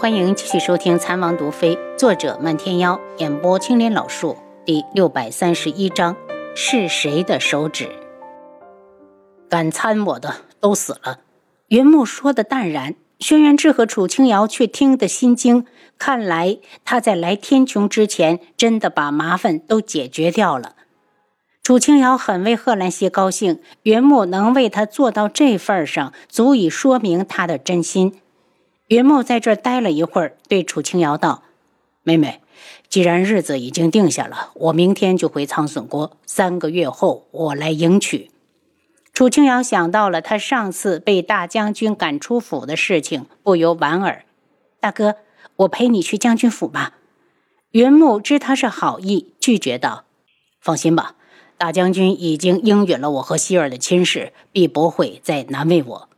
欢迎继续收听《残王毒妃》，作者漫天妖，演播青莲老树，第六百三十一章：是谁的手指？敢参我的都死了。云木说的淡然，轩辕志和楚清瑶却听得心惊。看来他在来天穹之前，真的把麻烦都解决掉了。楚清瑶很为贺兰溪高兴，云木能为他做到这份上，足以说明他的真心。云木在这儿待了一会儿，对楚清瑶道：“妹妹，既然日子已经定下了，我明天就回苍隼国，三个月后我来迎娶。”楚清瑶想到了他上次被大将军赶出府的事情，不由莞尔：“大哥，我陪你去将军府吧。”云木知他是好意，拒绝道：“放心吧，大将军已经应允了我和希儿的亲事，必不会再难为我。”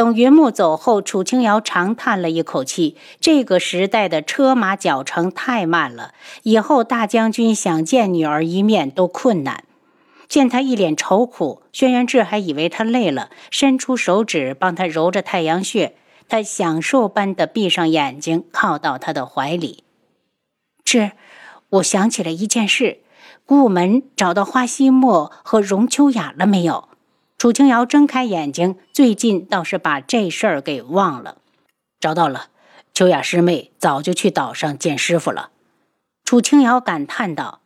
等云木走后，楚清瑶长叹了一口气。这个时代的车马脚程太慢了，以后大将军想见女儿一面都困难。见他一脸愁苦，轩辕志还以为他累了，伸出手指帮他揉着太阳穴。他享受般的闭上眼睛，靠到他的怀里。志，我想起了一件事，顾门找到花希墨和荣秋雅了没有？楚清瑶睁开眼睛，最近倒是把这事儿给忘了。找到了，秋雅师妹早就去岛上见师傅了。楚清瑶感叹道：“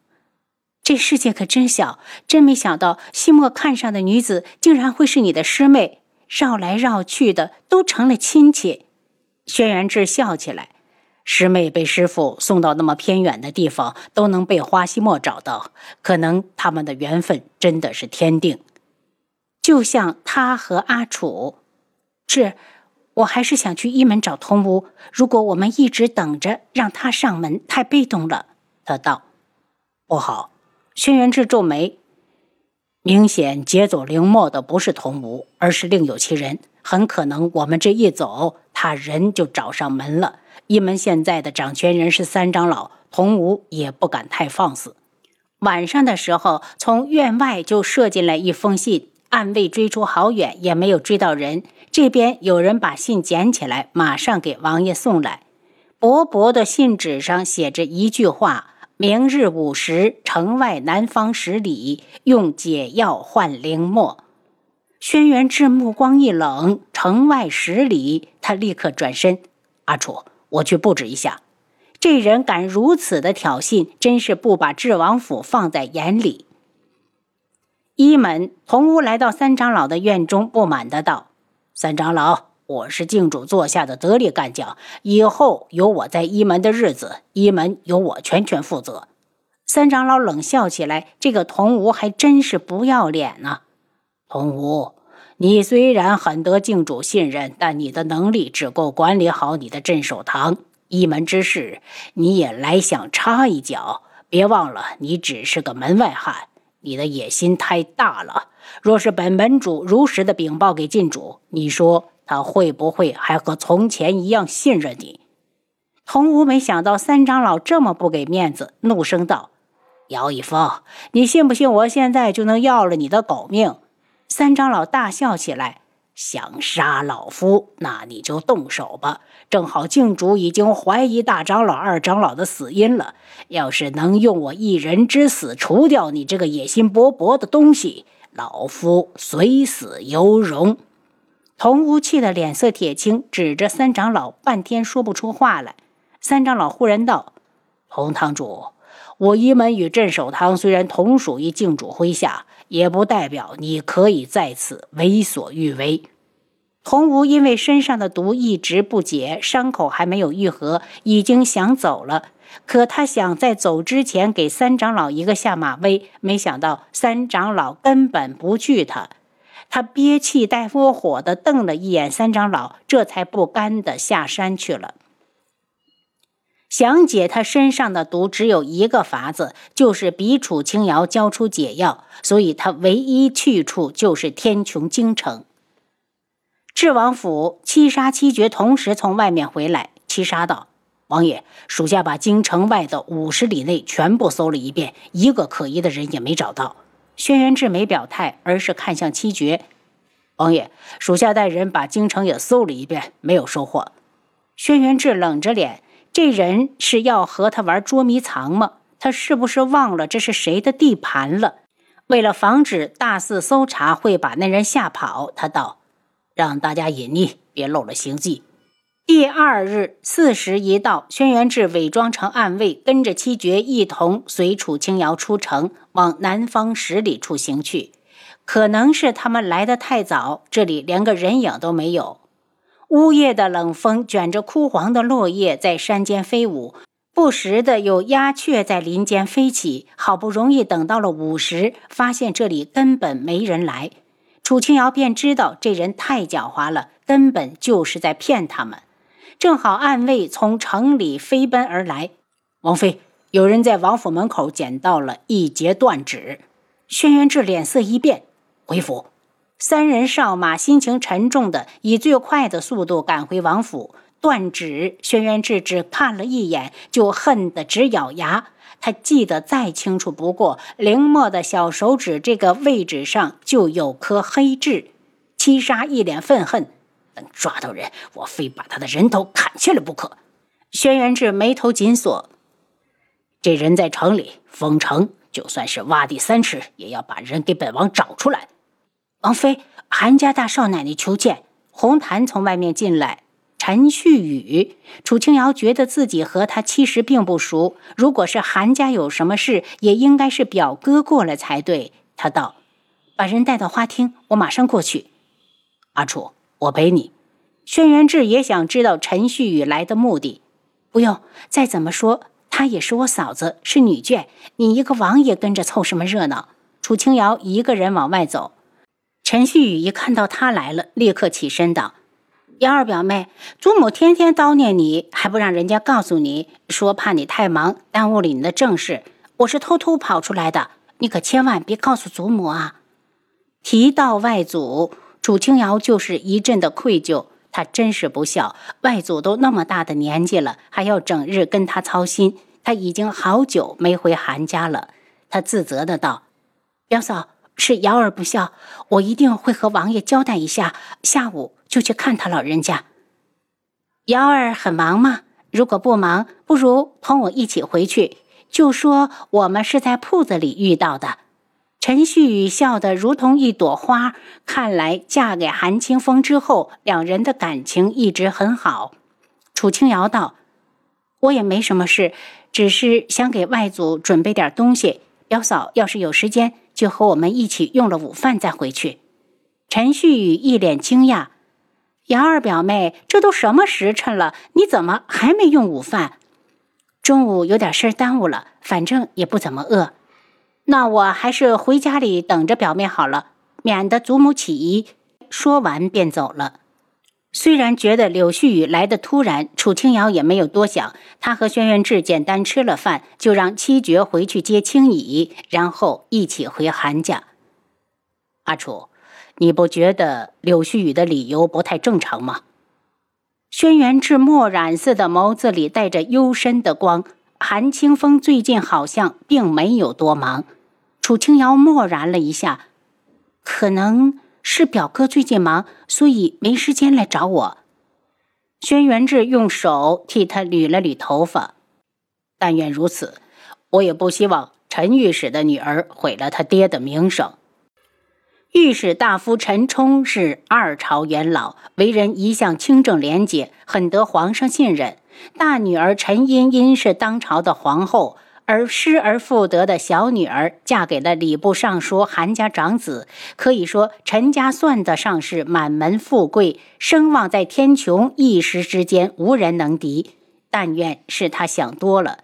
这世界可真小，真没想到西莫看上的女子竟然会是你的师妹，绕来绕去的都成了亲戚。”轩辕志笑起来：“师妹被师傅送到那么偏远的地方，都能被花西莫找到，可能他们的缘分真的是天定。”就像他和阿楚，是，我还是想去一门找童无。如果我们一直等着让他上门，太被动了。他道：“不好。”轩辕志皱眉，明显劫走灵墨的不是童无，而是另有其人。很可能我们这一走，他人就找上门了。一门现在的掌权人是三长老，童无也不敢太放肆。晚上的时候，从院外就射进来一封信。暗卫追出好远，也没有追到人。这边有人把信捡起来，马上给王爷送来。薄薄的信纸上写着一句话：“明日午时，城外南方十里，用解药换灵墨。”轩辕志目光一冷：“城外十里。”他立刻转身：“阿楚，我去布置一下。”这人敢如此的挑衅，真是不把智王府放在眼里。一门童屋来到三长老的院中，不满的道：“三长老，我是靖主座下的得力干将，以后有我在一门的日子，一门由我全权负责。”三长老冷笑起来：“这个童无还真是不要脸呢！童无，你虽然很得靖主信任，但你的能力只够管理好你的镇守堂，一门之事你也来想插一脚？别忘了，你只是个门外汉。”你的野心太大了。若是本门主如实的禀报给郡主，你说他会不会还和从前一样信任你？童无没想到三长老这么不给面子，怒声道：“姚一峰，你信不信我现在就能要了你的狗命？”三长老大笑起来。想杀老夫，那你就动手吧。正好静主已经怀疑大长老、二长老的死因了。要是能用我一人之死除掉你这个野心勃勃的东西，老夫虽死犹荣。童无气的脸色铁青，指着三长老，半天说不出话来。三长老忽然道：“童堂主，我一门与镇守堂虽然同属于静主麾下。”也不代表你可以在此为所欲为。童无因为身上的毒一直不解，伤口还没有愈合，已经想走了。可他想在走之前给三长老一个下马威，没想到三长老根本不惧他。他憋气带窝火的瞪了一眼三长老，这才不甘的下山去了。想解他身上的毒，只有一个法子，就是比楚清瑶交出解药。所以，他唯一去处就是天穹京城。智王府七杀七绝同时从外面回来。七杀道：“王爷，属下把京城外的五十里内全部搜了一遍，一个可疑的人也没找到。”轩辕志没表态，而是看向七绝：“王爷，属下带人把京城也搜了一遍，没有收获。”轩辕志冷着脸，这人是要和他玩捉迷藏吗？他是不是忘了这是谁的地盘了？为了防止大肆搜查会把那人吓跑，他道：“让大家隐匿，别露了行迹。”第二日巳时一到，轩辕志伪装成暗卫，跟着七绝一同随楚清瑶出城，往南方十里处行去。可能是他们来得太早，这里连个人影都没有。呜咽的冷风卷着枯黄的落叶在山间飞舞，不时的有鸦雀在林间飞起。好不容易等到了午时，发现这里根本没人来，楚清瑶便知道这人太狡猾了，根本就是在骗他们。正好暗卫从城里飞奔而来，王妃，有人在王府门口捡到了一截断指。轩辕志脸色一变，回府。三人上马，心情沉重的以最快的速度赶回王府。断指，轩辕志只看了一眼，就恨得直咬牙。他记得再清楚不过，凌墨的小手指这个位置上就有颗黑痣。七杀一脸愤恨。等抓到人，我非把他的人头砍下来不可。轩辕志眉头紧锁，这人在城里封城，就算是挖地三尺，也要把人给本王找出来。王妃，韩家大少奶奶求见。红檀从外面进来。陈旭宇，楚清瑶觉得自己和他其实并不熟，如果是韩家有什么事，也应该是表哥过来才对。他道：“把人带到花厅，我马上过去。”阿楚。我陪你，轩辕志也想知道陈旭宇来的目的。不用，再怎么说，她也是我嫂子，是女眷。你一个王爷跟着凑什么热闹？楚清瑶一个人往外走。陈旭宇一看到他来了，立刻起身道：“瑶儿表妹，祖母天天叨念你，还不让人家告诉你，说怕你太忙耽误了你的正事。我是偷偷跑出来的，你可千万别告诉祖母啊！”提到外祖。楚清瑶就是一阵的愧疚，她真是不孝，外祖都那么大的年纪了，还要整日跟他操心。他已经好久没回韩家了，他自责的道：“表嫂是瑶儿不孝，我一定会和王爷交代一下，下午就去看他老人家。”瑶儿很忙吗？如果不忙，不如同我一起回去，就说我们是在铺子里遇到的。陈旭宇笑得如同一朵花，看来嫁给韩清风之后，两人的感情一直很好。楚清瑶道：“我也没什么事，只是想给外祖准备点东西。表嫂要是有时间，就和我们一起用了午饭再回去。”陈旭宇一脸惊讶：“杨二表妹，这都什么时辰了，你怎么还没用午饭？中午有点事耽误了，反正也不怎么饿。”那我还是回家里等着表妹好了，免得祖母起疑。说完便走了。虽然觉得柳絮雨来的突然，楚清瑶也没有多想。他和轩辕志简单吃了饭，就让七绝回去接青姨，然后一起回韩家。阿楚，你不觉得柳絮雨的理由不太正常吗？轩辕志墨染似的眸子里带着幽深的光。韩清风最近好像并没有多忙。楚清瑶默然了一下，可能是表哥最近忙，所以没时间来找我。轩辕志用手替他捋了捋头发，但愿如此。我也不希望陈御史的女儿毁了他爹的名声。御史大夫陈冲是二朝元老，为人一向清正廉洁，很得皇上信任。大女儿陈茵茵是当朝的皇后。而失而复得的小女儿嫁给了礼部尚书韩家长子，可以说陈家算得上是满门富贵，声望在天穹一时之间无人能敌。但愿是他想多了。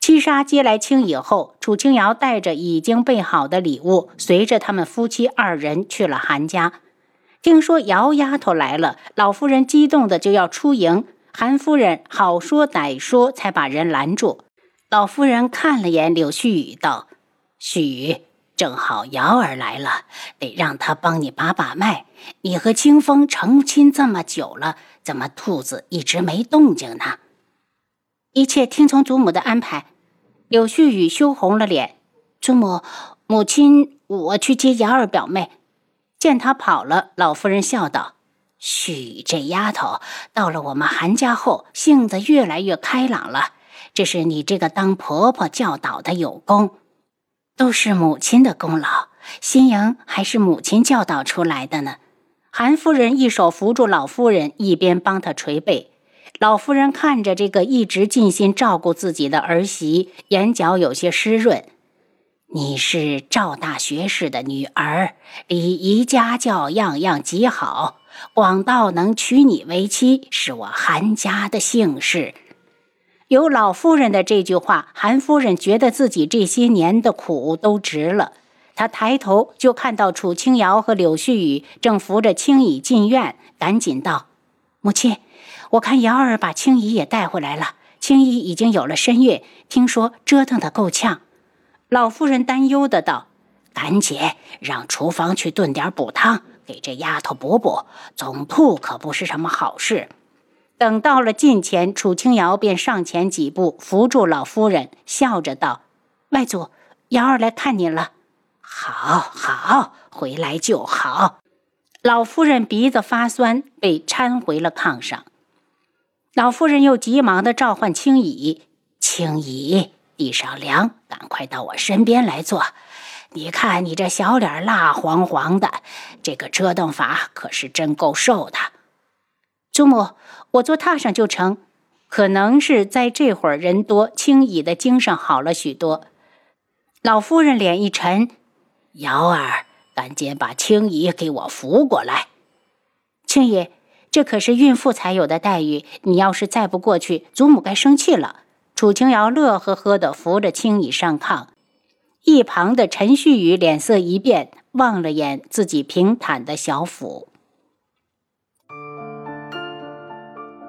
七杀接来青以后，楚清瑶带着已经备好的礼物，随着他们夫妻二人去了韩家。听说姚丫头来了，老夫人激动的就要出迎，韩夫人好说歹说，才把人拦住。老夫人看了眼柳絮雨，道：“絮雨，正好瑶儿来了，得让她帮你把把脉。你和清风成亲这么久了，怎么兔子一直没动静呢？”一切听从祖母的安排。柳絮雨羞红了脸：“祖母，母亲，我去接瑶儿表妹。”见她跑了，老夫人笑道：“絮雨，这丫头到了我们韩家后，性子越来越开朗了。这是你这个当婆婆教导的有功，都是母亲的功劳。新莹还是母亲教导出来的呢。韩夫人一手扶住老夫人，一边帮她捶背。老夫人看着这个一直尽心照顾自己的儿媳，眼角有些湿润。你是赵大学士的女儿，礼仪家教样样极好，广道能娶你为妻，是我韩家的幸事。有老夫人的这句话，韩夫人觉得自己这些年的苦都值了。她抬头就看到楚清瑶和柳絮雨正扶着青姨进院，赶紧道：“母亲，我看瑶儿把青姨也带回来了。青姨已经有了身孕，听说折腾得够呛。”老夫人担忧的道：“赶紧让厨房去炖点补汤，给这丫头补补。总吐可不是什么好事。”等到了近前，楚清瑶便上前几步，扶住老夫人，笑着道：“外祖，瑶儿来看您了。好，好，回来就好。”老夫人鼻子发酸，被搀回了炕上。老夫人又急忙的召唤青姨：“青姨，地上凉，赶快到我身边来坐。你看你这小脸蜡黄黄的，这个折腾法可是真够受的。”祖母。我坐榻上就成，可能是在这会儿人多，青姨的精神好了许多。老夫人脸一沉，瑶儿，赶紧把青姨给我扶过来。青姨，这可是孕妇才有的待遇，你要是再不过去，祖母该生气了。楚清瑶乐呵呵地扶着青姨上炕，一旁的陈旭宇脸色一变，望了眼自己平坦的小腹。